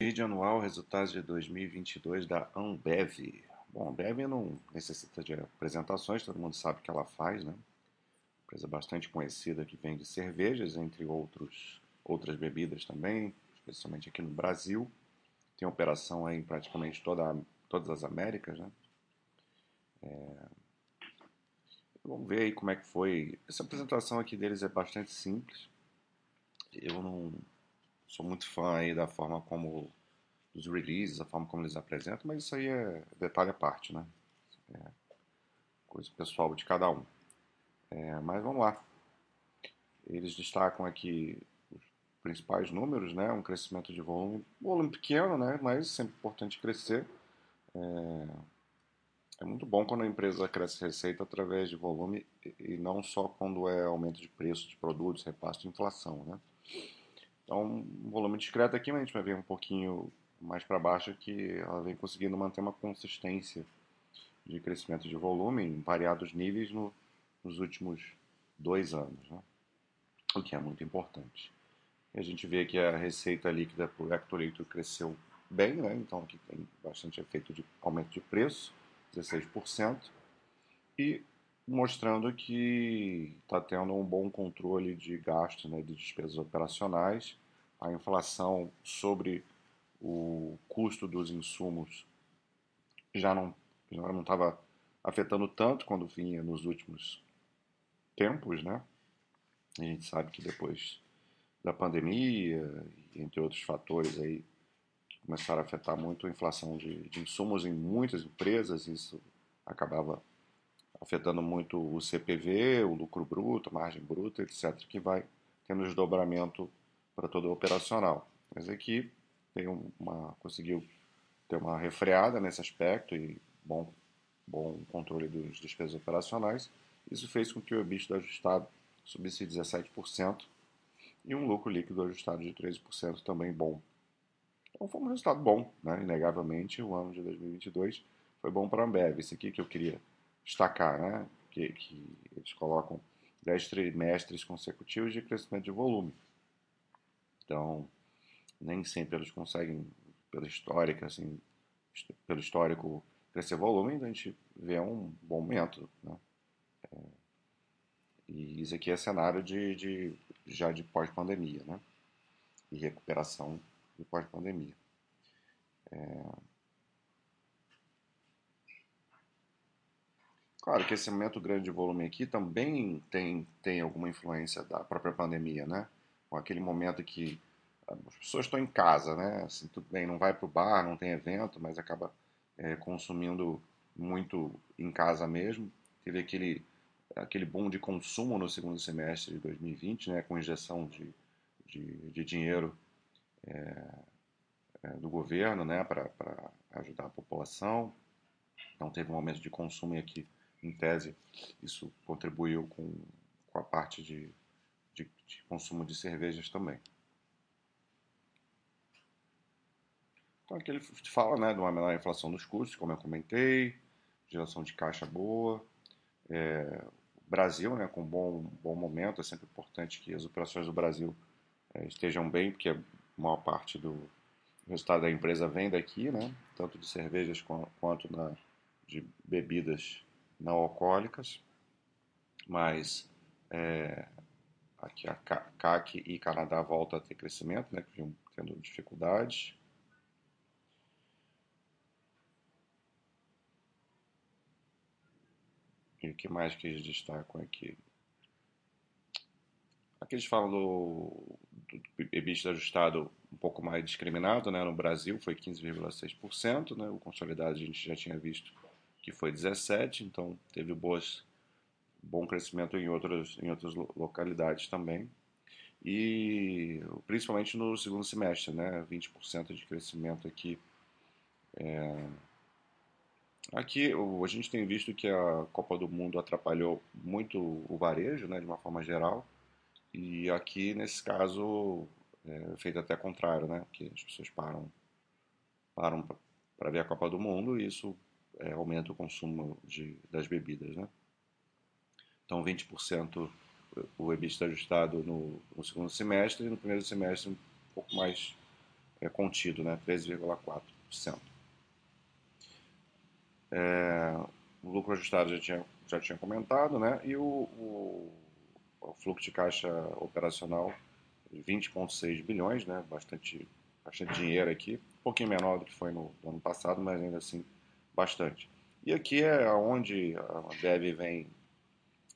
Vídeo anual resultados de 2022 da Ambev. Bom, Ambev não necessita de apresentações, todo mundo sabe o que ela faz, né? Empresa bastante conhecida que vende cervejas, entre outros, outras bebidas também, especialmente aqui no Brasil. Tem operação aí em praticamente toda, todas as Américas, né? É... Vamos ver aí como é que foi. Essa apresentação aqui deles é bastante simples. Eu não sou muito fã aí da forma como dos releases, a forma como eles apresentam, mas isso aí é detalhe à parte, né? É coisa pessoal de cada um. É, mas vamos lá. Eles destacam aqui os principais números, né? Um crescimento de volume, volume pequeno, né? Mas sempre importante crescer. É, é muito bom quando a empresa cresce receita através de volume e não só quando é aumento de preço de produtos, repasse de inflação, né? Então, um volume discreto aqui, mas a gente vai ver um pouquinho mais para baixo que ela vem conseguindo manter uma consistência de crescimento de volume em variados níveis no, nos últimos dois anos, né? o que é muito importante. E a gente vê que a receita líquida por hectolitro cresceu bem, né? então aqui tem bastante efeito de aumento de preço, 16%, e mostrando que está tendo um bom controle de gastos, né, de despesas operacionais. A inflação sobre o custo dos insumos já não já não estava afetando tanto quando vinha nos últimos tempos, né? A gente sabe que depois da pandemia, entre outros fatores aí, começaram a afetar muito a inflação de, de insumos em muitas empresas, isso acabava afetando muito o CPV, o lucro bruto, margem bruta, etc., que vai tendo desdobramento para todo o operacional. Mas aqui tem uma, conseguiu ter uma refreada nesse aspecto e bom, bom controle dos despesas operacionais. Isso fez com que o EBITDA ajustado subisse 17% e um lucro líquido ajustado de 13% também bom. Então foi um resultado bom, né? inegavelmente o ano de 2022 foi bom para a Ambev. Esse aqui que eu queria destacar, né? que, que eles colocam 10 trimestres consecutivos de crescimento de volume. Então, nem sempre eles conseguem, pela histórica, assim, pelo histórico, crescer volume, então a gente vê um bom momento. Né? É, e isso aqui é cenário de, de já de pós-pandemia, né? E recuperação de pós-pandemia. É, Claro que esse aumento grande de volume aqui também tem, tem alguma influência da própria pandemia, né? Com aquele momento que as pessoas estão em casa, né? Assim, tudo bem, não vai para o bar, não tem evento, mas acaba é, consumindo muito em casa mesmo. Teve aquele, aquele boom de consumo no segundo semestre de 2020, né? Com injeção de, de, de dinheiro é, é, do governo, né? Para ajudar a população. Então teve um aumento de consumo aqui em tese, isso contribuiu com, com a parte de, de, de consumo de cervejas também. Então aqui ele fala né, de uma menor inflação dos custos, como eu comentei, geração de caixa boa. É, Brasil, né, com bom, bom momento, é sempre importante que as operações do Brasil é, estejam bem, porque a maior parte do resultado da empresa vem daqui, né, tanto de cervejas quanto na, de bebidas não alcoólicas, mas é, aqui a CAC e Canadá volta a ter crescimento, né, que vinham tendo dificuldades. E o que mais que eles destacam aqui? Aqui eles falam do, do EBITDA ajustado um pouco mais discriminado, né? No Brasil foi 15,6%, né? O consolidado a gente já tinha visto que foi 17, então teve boas, bom crescimento em outras, em outras localidades também. E principalmente no segundo semestre, né? 20% de crescimento aqui. É... Aqui a gente tem visto que a Copa do Mundo atrapalhou muito o varejo, né, de uma forma geral. E aqui, nesse caso, é feito até contrário, né? Que as pessoas param, param para ver a Copa do Mundo e isso é, aumenta o consumo de, das bebidas. Né? Então, 20% o EBITDA ajustado no, no, segundo semestre e no primeiro semestre um pouco mais é, contido, né? 13,4%. É, o lucro ajustado já tinha, já tinha comentado, né? E o, o, o fluxo de caixa operacional 20,6 bilhões, né? Bastante, bastante dinheiro aqui, um pouquinho menor do que foi no, no ano passado, mas ainda assim bastante. E aqui é onde a Bev vem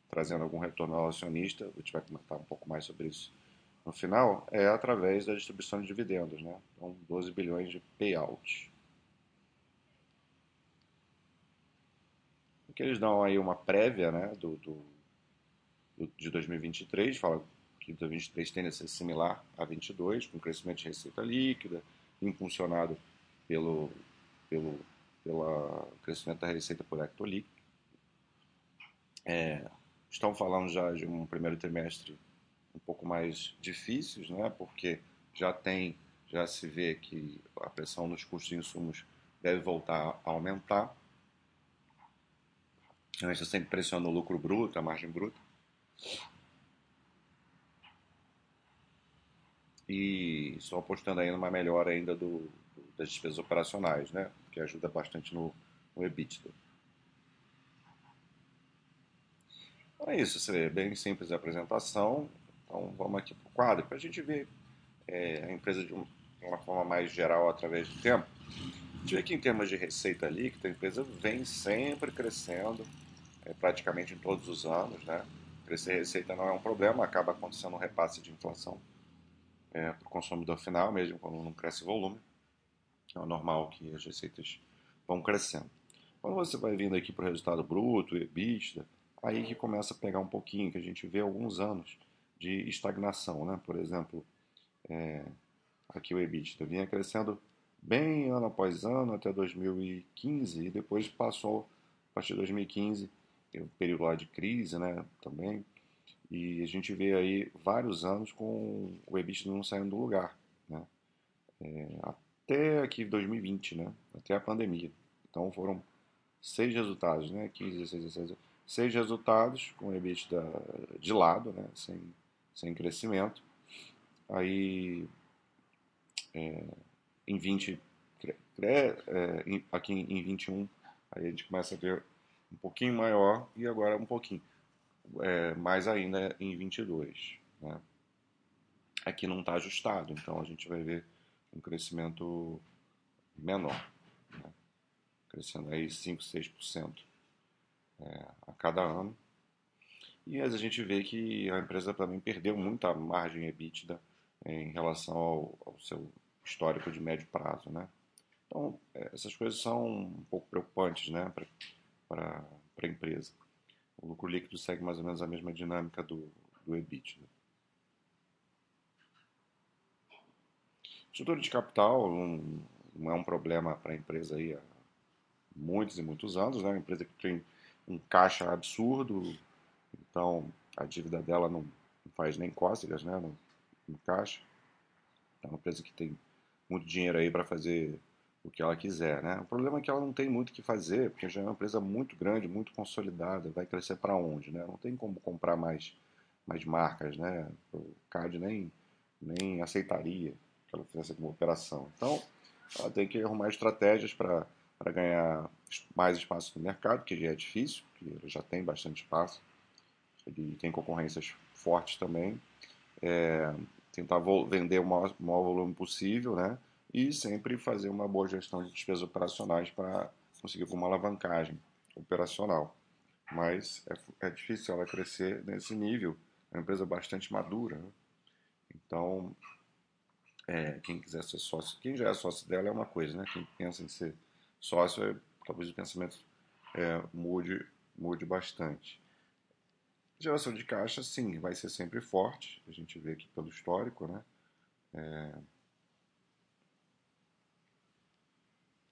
trazendo algum retorno ao acionista, a gente vai comentar um pouco mais sobre isso no final, é através da distribuição de dividendos, né? Então, 12 bilhões de payout. que eles dão aí uma prévia né, do, do, do de 2023, fala que 2023 tende a ser similar a 22, com crescimento de receita líquida, impulsionado pelo, pelo pela crescimento da receita por hectolíquido. É, estão falando já de um primeiro trimestre um pouco mais difíceis, né? Porque já tem, já se vê que a pressão nos custos de insumos deve voltar a aumentar. Então, isso sempre pressiona o lucro bruto, a margem bruta. E estão apostando aí numa melhora ainda do, das despesas operacionais, né? Que ajuda bastante no, no EBITDA. Então é isso, é bem simples a apresentação. Então vamos aqui para o quadro para a gente ver é, a empresa de uma forma mais geral através do tempo. A gente vê que em termos de receita líquida, a empresa vem sempre crescendo, é, praticamente em todos os anos. Né? Crescer receita não é um problema, acaba acontecendo um repasse de inflação é, para o consumidor final, mesmo quando não cresce volume. É normal que as receitas vão crescendo. Quando você vai vindo aqui para o resultado bruto, EBITDA, aí que começa a pegar um pouquinho, que a gente vê alguns anos de estagnação, né? Por exemplo, é, aqui o EBITDA vinha crescendo bem ano após ano até 2015 e depois passou a partir de 2015 um período lá de crise, né? Também e a gente vê aí vários anos com o EBITDA não saindo do lugar, né? É, até aqui 2020, né? Até a pandemia. Então foram seis resultados, né? 15, 16, 17, seis resultados com o EBITDA de lado, né? Sem sem crescimento. Aí, é, em 20, é, aqui em 21, aí a gente começa a ver um pouquinho maior e agora um pouquinho é, mais ainda em 22. Né? Aqui não está ajustado, então a gente vai ver um crescimento menor, né? crescendo aí 5, 6% é, a cada ano. E a gente vê que a empresa também perdeu muita margem EBITDA em relação ao, ao seu histórico de médio prazo, né? Então, é, essas coisas são um pouco preocupantes, né, para a empresa. O lucro líquido segue mais ou menos a mesma dinâmica do, do EBITDA. Estrutura de capital não, não é um problema para a empresa aí há muitos e muitos anos, né? Uma empresa que tem um caixa absurdo, então, a dívida dela não, faz nem cócegas, né, no, no caixa. É uma empresa que tem muito dinheiro aí para fazer o que ela quiser, né? O problema é que ela não tem muito o que fazer, porque já é uma empresa muito grande, muito consolidada, vai crescer para onde, né? Não tem como comprar mais, mais marcas, né? O CAD nem, nem aceitaria que ela fizesse alguma operação. Então, ela tem que arrumar estratégias para ganhar mais espaço no mercado, que já é difícil, porque ela já tem bastante espaço ele tem concorrências fortes também. É, tentar vender o maior, maior volume possível, né? E sempre fazer uma boa gestão de despesas operacionais para conseguir alguma alavancagem operacional. Mas é, é, difícil ela crescer nesse nível. É uma empresa bastante madura. Né? Então, é, quem quiser ser sócio, quem já é sócio dela é uma coisa, né? Quem pensa em ser sócio, é, talvez o pensamento é, mude, mude bastante. Geração de caixa, sim, vai ser sempre forte. A gente vê aqui pelo histórico, né? É...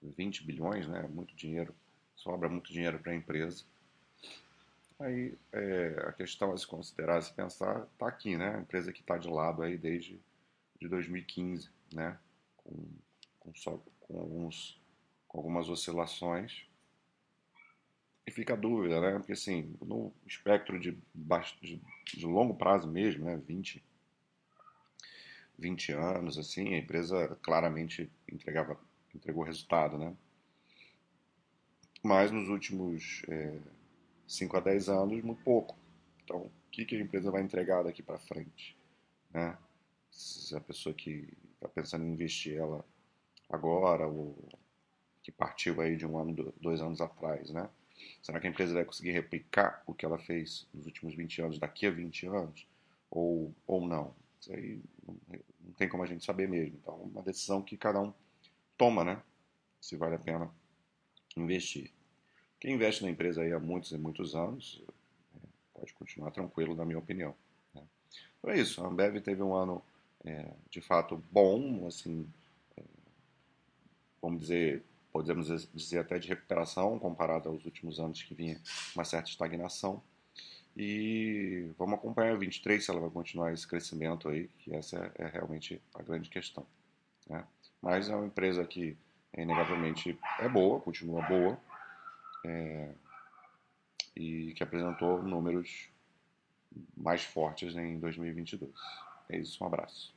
20 bilhões, né? Muito dinheiro, sobra muito dinheiro para a empresa. Aí é, a questão a se considerar, a se pensar, está aqui, né? A empresa que está de lado aí desde de 2015, né? Com, com, só, com, alguns, com algumas oscilações, e fica a dúvida, né? Porque assim, no espectro de, baixo, de, de longo prazo mesmo, né? 20, 20 anos, assim, a empresa claramente entregava, entregou resultado, né? Mas nos últimos é, 5 a 10 anos, muito pouco. Então, o que, que a empresa vai entregar daqui para frente? Né? Se a pessoa que está pensando em investir ela agora, ou que partiu aí de um ano, dois anos atrás, né? Será que a empresa vai conseguir replicar o que ela fez nos últimos 20 anos daqui a 20 anos? Ou, ou não? Isso aí não, tem como a gente saber mesmo. Então, é uma decisão que cada um toma, né? Se vale a pena investir. Quem investe na empresa aí há muitos e muitos anos é, pode continuar tranquilo, na minha opinião. Né? Então é isso. A Ambev teve um ano é, de fato bom, assim, é, vamos dizer, podemos dizer até de recuperação comparado aos últimos anos que vinha uma certa estagnação. E vamos acompanhar a 23 se ela vai continuar esse crescimento aí, que essa é, é realmente a grande questão. Né? Mas é uma empresa que inegavelmente é boa, continua boa, é, e que apresentou números mais fortes em 2022. É isso, um abraço.